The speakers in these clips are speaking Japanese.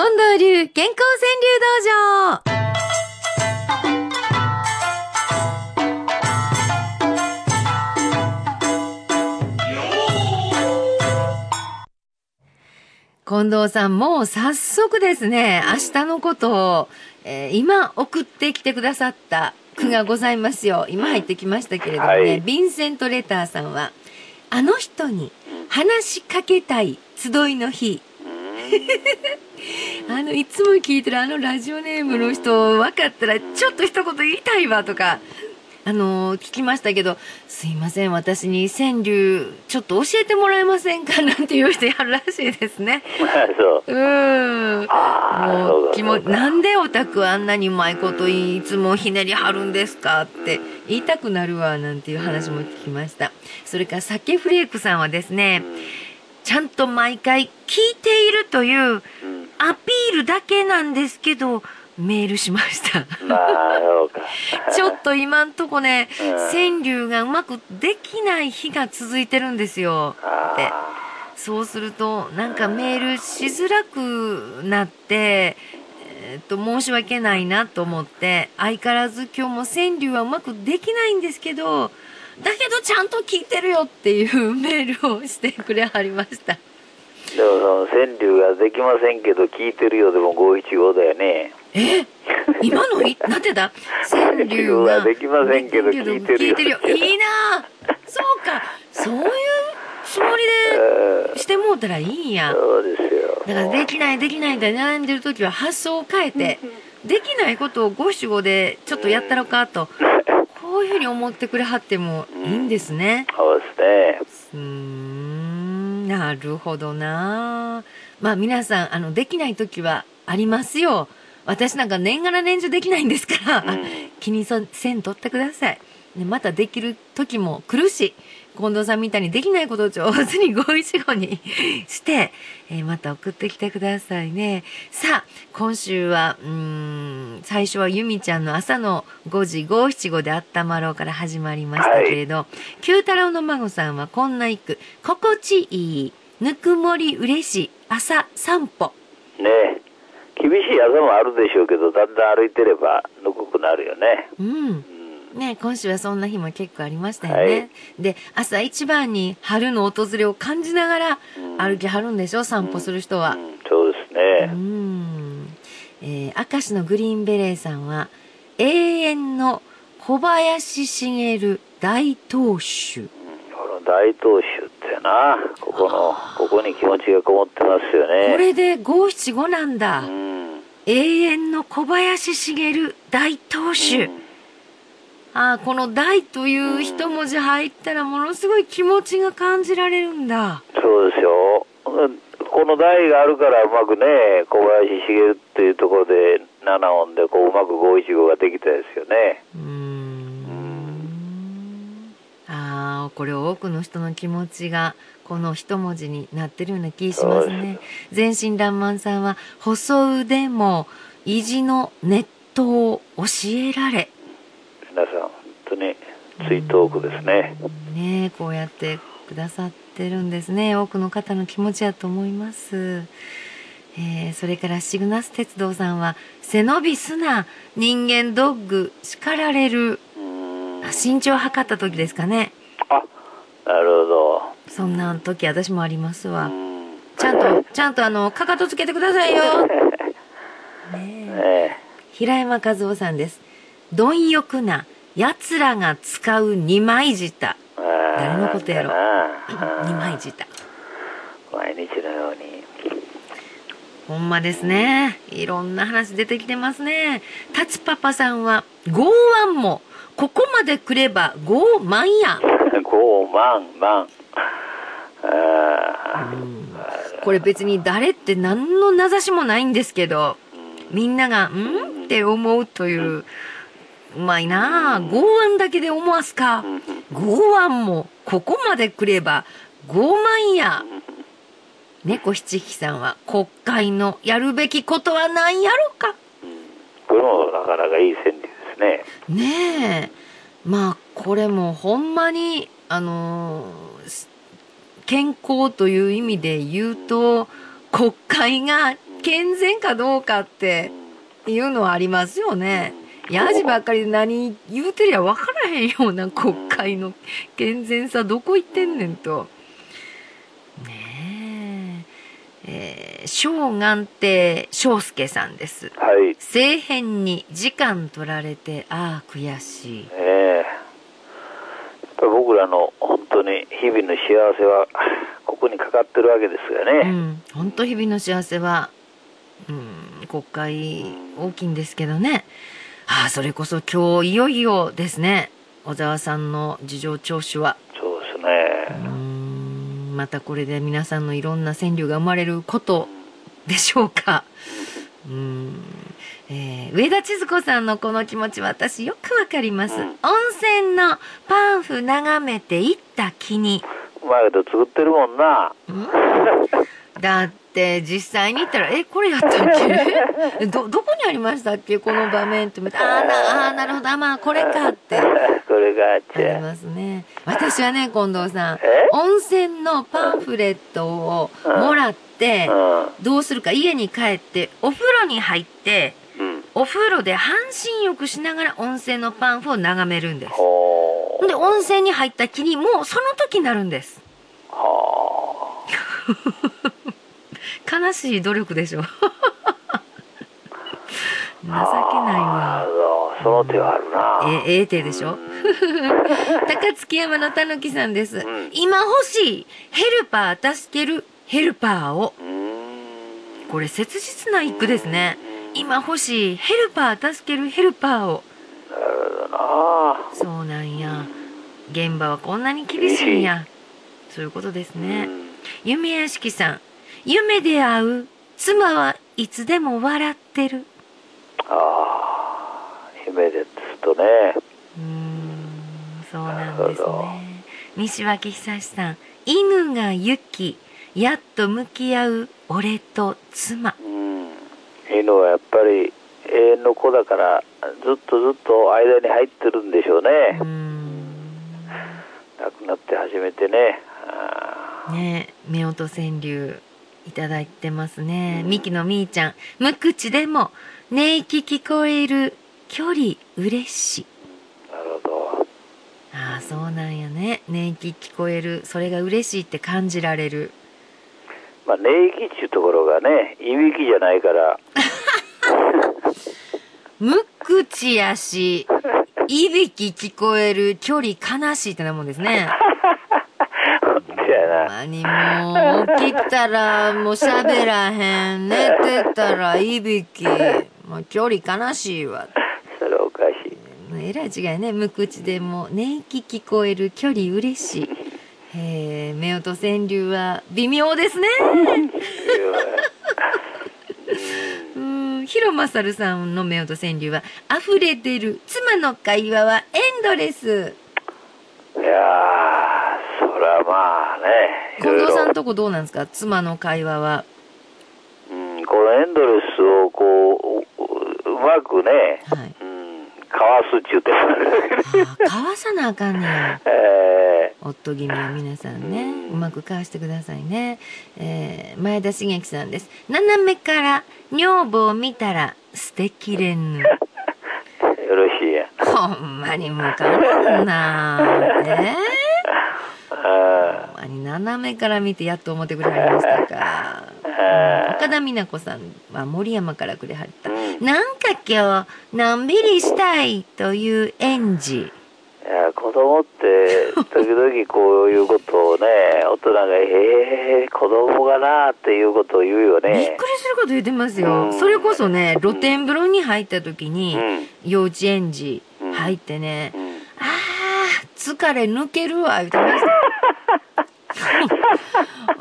近藤流健康川柳道場近藤さん、もう早速ですね、明日のことを、えー今送ってきてくださった句がございますよ。今入ってきましたけれどもね、はいヴィンセント・レターさんは、あの人に話しかけたい集いの日。あの、いつも聞いてるあのラジオネームの人、分かったら、ちょっと一言言いたいわとか、あの聞きましたけど、すいません、私に川柳、ちょっと教えてもらえませんかなんていう人やるらしいですね。そう。うーん。もそう気もなんでオタクあんなにうまいこといいつもひねりはるんですかって言いたくなるわなんていう話も聞きました。それから酒フレークさんはですね、ちゃんと毎回聞いているといううん。アピールだけなんですけど、メールしました。ちょっと今んとこね、うん川柳がうまくできない日が続いてるんですよ。って。あそうすると、なんかメールしづらくなって、えーっと、申し訳ないなと思って、相変わらず今日も川柳はうまくできないんですけど、だけどちゃんと聞いてるよっていうメールをしてくれはりました。ーでもその川柳ができませんけど聞いてるようでも五七五だよね。え？今のい、なんてだ？川柳が。はできませんけど聞いてるよ聞いてるよ。いいなあそうか。そういうつもりうんでしてもうたらいいんや。そうですよ。だからできないできないで悩んでる時は発想を変えて、できないことを五七五でちょっとやったろかと、こういうふうに思ってくれはってもいいんですね。そうですね。うーん、なるほどな。まあ皆さん、あの、できない時はありますよ。私なんか年がら年中できないんですから、うん気にせんとってください。ね、またできる時も来るし、近藤さんみたいにできないことを上手に五一五にして、えーまた送ってきてくださいね。さあ、今週は、うーん、最初はゆみちゃんの朝の5時五七五であったまろうから始まりましたけれど、九太郎の孫さんはこんな一句、心地いい、ぬくもり嬉しい、朝散歩。ね厳しい朝もあるでしょうけど、だんだん歩いてればぬくくなるよね。うん。うん。ね、今週はそんな日も結構ありましたよね。はいで、朝一番に春の訪れを感じながらうん歩きはるんでしょ、散歩する人はう。ん、そうですうね。ん。えー、明石のグリーンベレーさんは、永遠の小林茂大投手。大投手ってな、ここの、ここに気持ちがこもってますよね。これで五七五なんだ。うん。永遠の小林茂大投手。うんああ、この大という一文字入ったらものすごい気持ちが感じられるんだ。そうですよ。うんこの台があるからうまくね、小林茂っていうところで7音でこううまく五一五ができたですよね。うーん。ああ、これ多くの人の気持ちがこの一文字になってるような気しますね。全身爛漫さんは、細腕も意地のネットを教えられ。当に追悼句ですね。ねえこうやってくださってるんですね。多くの方の気持ちやと思います、えーそれからシグナス鉄道さんは背伸びすな人間ドッグ叱られる。身長測った時ですかね。あ、なるほど。そんな時私もありますわ。うん。ちゃんとちゃんとあのかかとつけてくださいよ。ねえ。ね平山和夫さんです。貪欲な奴らが使う二枚舌誰のことやろ？二枚舌毎日のように。ほんまですね。いろんな話出てきてますね。タツパパさんは、剛腕も、ここまで来れば傲慢や。ゴーマン、マン。あこれ別に誰って何の名指しもないんですけど、みんなが、ん？って思うという、うまいなあ剛腕だけで思わすか。剛腕も、ここまで来れば傲慢や。猫七匹さんは、国会のやるべきことは何やろか。これもなかなかいい川柳ですね。ねえまあこれもほんまにあのーす健康という意味で言うと国会が健全かどうかっていうのはありますよね。やじばっかりで何言うてりゃ分からへんような国会の健全さどこ行ってんねんと。ねえ。えー、小眼亭翔介さんです。はい。政変に時間取られて、ああ、悔しい。ええやっぱり僕らの本当に日々の幸せはここにかかってるわけですがね。うん。本当日々の幸せは、うん、国会大きいんですけどね。ああ、それこそ今日いよいよですね。小沢さんの事情聴取は。そうですうね。ん、またこれで皆さんのいろんな川柳が生まれることでしょうか。うん。えー上田千鶴子さんのこの気持ち私よくわかります。うん温泉のパンフ眺めて行った気に。うまいこと作ってるもんな。だって実際に行ったら、え、これやったっけ？ど、どこにありましたっけ？この場面って見て、あーな、あーなるほど、あまあこれかって。あこれがありゃ。ますね。私はね、近藤さんえ、温泉のパンフレットをもらって、うどうするか？家に帰って、お風呂に入って、ん。うん。お風呂で半身浴しながら温泉のパンフを眺めるんです。で、温泉に入った気にもうその時になるんです。悲しい努力でしょ。情けないあ。わ。その手はあるな。え、ええ手でしょうん 高槻山のたぬきさんです。ん今欲しいヘルパー助けるヘルパーを。うん。これ切実な一句ですね。今欲しいヘルパー助けるヘルパーを。そうなんや。現場はこんなに厳しいんや。そういうことですね。うん夢屋敷さん。夢で会う妻はいつでも笑ってる。ああ、夢ですとね。うーん、そうなんですね。西脇久志さん。犬が行き、やっと向き合う俺と妻。うん。犬はやっぱり永遠の子だから、ずっとずっと間に入ってるんでしょうね。ん。亡くなって初めてね。あねえ、夫婦川柳いただいてますね。ミキのみーちゃん。無口でも、寝息聞こえる距離嬉しなるほど。ああ、そうなんやね。寝息聞こえる。それが嬉しいって感じられる。まあ、寝息っていうところがね、いびきじゃないから、無口やし、いびき聞こえる距離悲しいってなもんですね。本当やな。まにもう、起きたらもう喋らへん。寝てたらいびき。もう距離悲しいわ。それおかしい。えらい違いね。無口でも寝息聞こえる距離嬉しい。えー、夫婦川柳は微妙ですね。うん、広正さんの夫婦川柳は、溢れてる妻の会話はエンドレス。いやー、そらまあね、いろいろ近藤さんとこどうなんですか？妻の会話は。うん、このエンドレスをこう、ううまくね、はい。うん、かわすっちゅうて、ああ、かわさなあかんねや。え夫君は皆さんね、うまくかわしてくださいね。えー、前田茂樹さんです。斜めから女房を見たら捨てきれぬ。ー、よろしいや。ほんまに向かんなえ あほに斜めから見てやっと思ってくれはりましたか。岡田美奈子さんは森山からくれはった。うんなんか今日、のんびりしたいという園児。いや子供って時々こういうことをね大人が「ええー、子供がな」っていうことを言うよねびっくりすること言ってますよ。うんそれこそね、露天風呂に入った時に、うん幼稚園児入ってね、うんあー、疲れ抜けるわ、言ってました。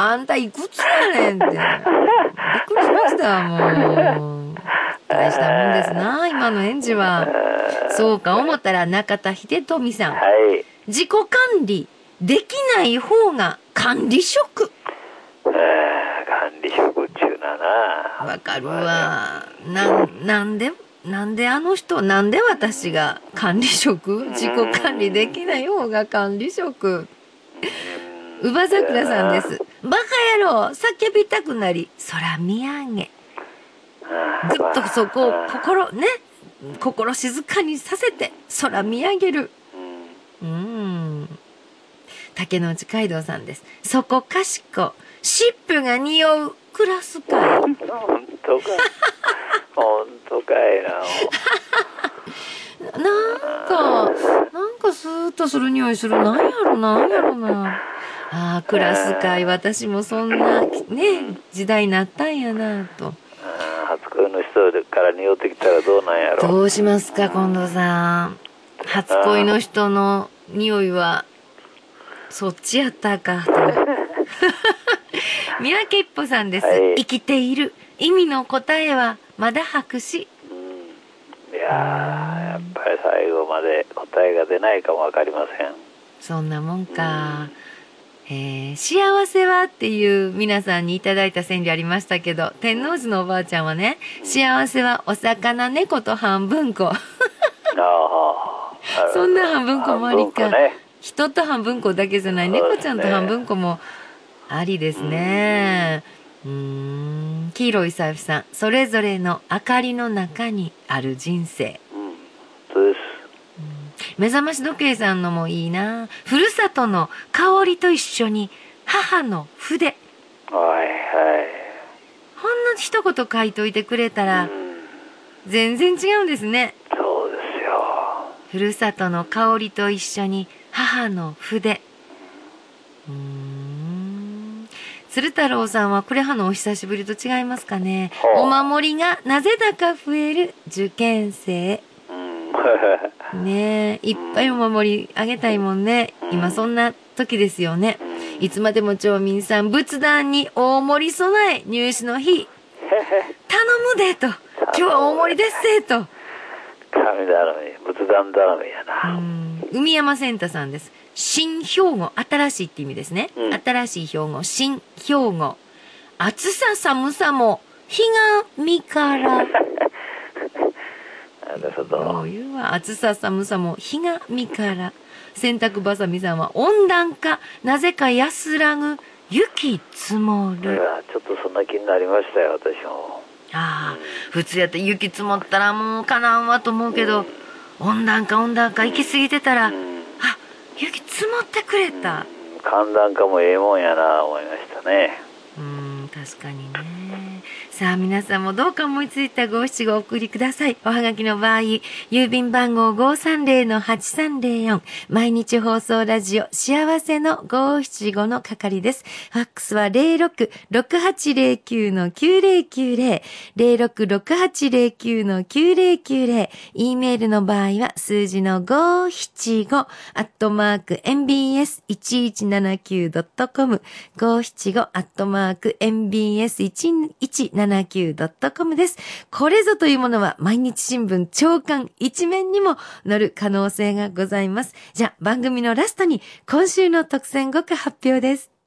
あんたいくつやねんって。びっくりしました、もう。大したもんですな、今の園児は。そうか、思ったら中田秀富さん。はい自己管理できない方が管理職。管理職っちゅうななわかるわ。なん、なんで、なんであの人、なんで私が管理職？自己管理できない方が管理職。乳母桜さんです。バカ野郎叫びたくなり、空見上げ。ぐっとそこを心、ね、心静かにさせて空見上げる。うん。うん。竹之内街道さんです。そこかしこ、湿布が匂うクラス会。本当か。本当かい な。なんか、なんかスーッとする匂いする。なんやろなんやろな。ああ、クラス会、私もそんな、ね、時代になったんやなと。うん初恋の人から匂ってきたらどうなんやろ。どうしますか、近藤さん。初恋の人の匂いは、そっちやったか、と。三宅一歩さんです。はい生きている。意味の答えは、まだ白紙。うん。いやー、やっぱり最後まで答えが出ないかもわかりません。そんなもんか。えー幸せはっていう皆さんにいただいた川柳ありましたけど、天王寺のおばあちゃんはね、幸せはお魚猫と半分こ。そんな半分こもありかね。人と半分こだけじゃない、猫ちゃんと半分こもありですね。うーん。黄色い財布さん、それぞれの明かりの中にある人生。目覚まし時計さんのもいいな。ふるさとの香りと一緒に母の筆。はいほんの一言書いといてくれたはい。らうん。全然違うんですね。そうですよ。ふるさとの香りと一緒に母の筆。うーん。鶴太郎さんはこれはのお久しぶりと違いますかね。お守りがなぜだか増える受験生。うん。ねえ、いっぱいお守りあげたいもんね。今そんな時ですよね。いつまでも町民さん仏壇に大盛り備え入試の日。頼むでと。今日は大盛りですせと。神頼み、仏壇頼みやうな。ん海山センタさんです。新兵庫、新しいって意味ですね。うん新しい兵庫、新兵庫。暑さ寒さも、日が身から。なるほどどう。いうわ。暑さ寒さも、日が身から。洗濯ばさみさんは、温暖化、なぜか安らぐ、雪積もる。いやちょっとそんな気になりましたよ、私も。ああ、普通やったら雪積もったらもうかなんわと思うけど、温暖化温暖化行き過ぎてたら、あうん、雪積もってくれた。寒暖化もええもんやな、思いましたね。うーん、確かにね。さあ、皆さんもどうか思いついた五七五お送りください。おはがきの場合、郵便番号530-8304、毎日放送ラジオ、幸せの五七五の係です。ファックスは066809-9090、066809-9090、e メールの場合は数字の575、アットマーク mbs1179.com、575、アットマーク mbs1179.com です。これぞというものは毎日新聞長官一面にも載る可能性がございます。じゃあ番組のラストに今週の特選5句発表です。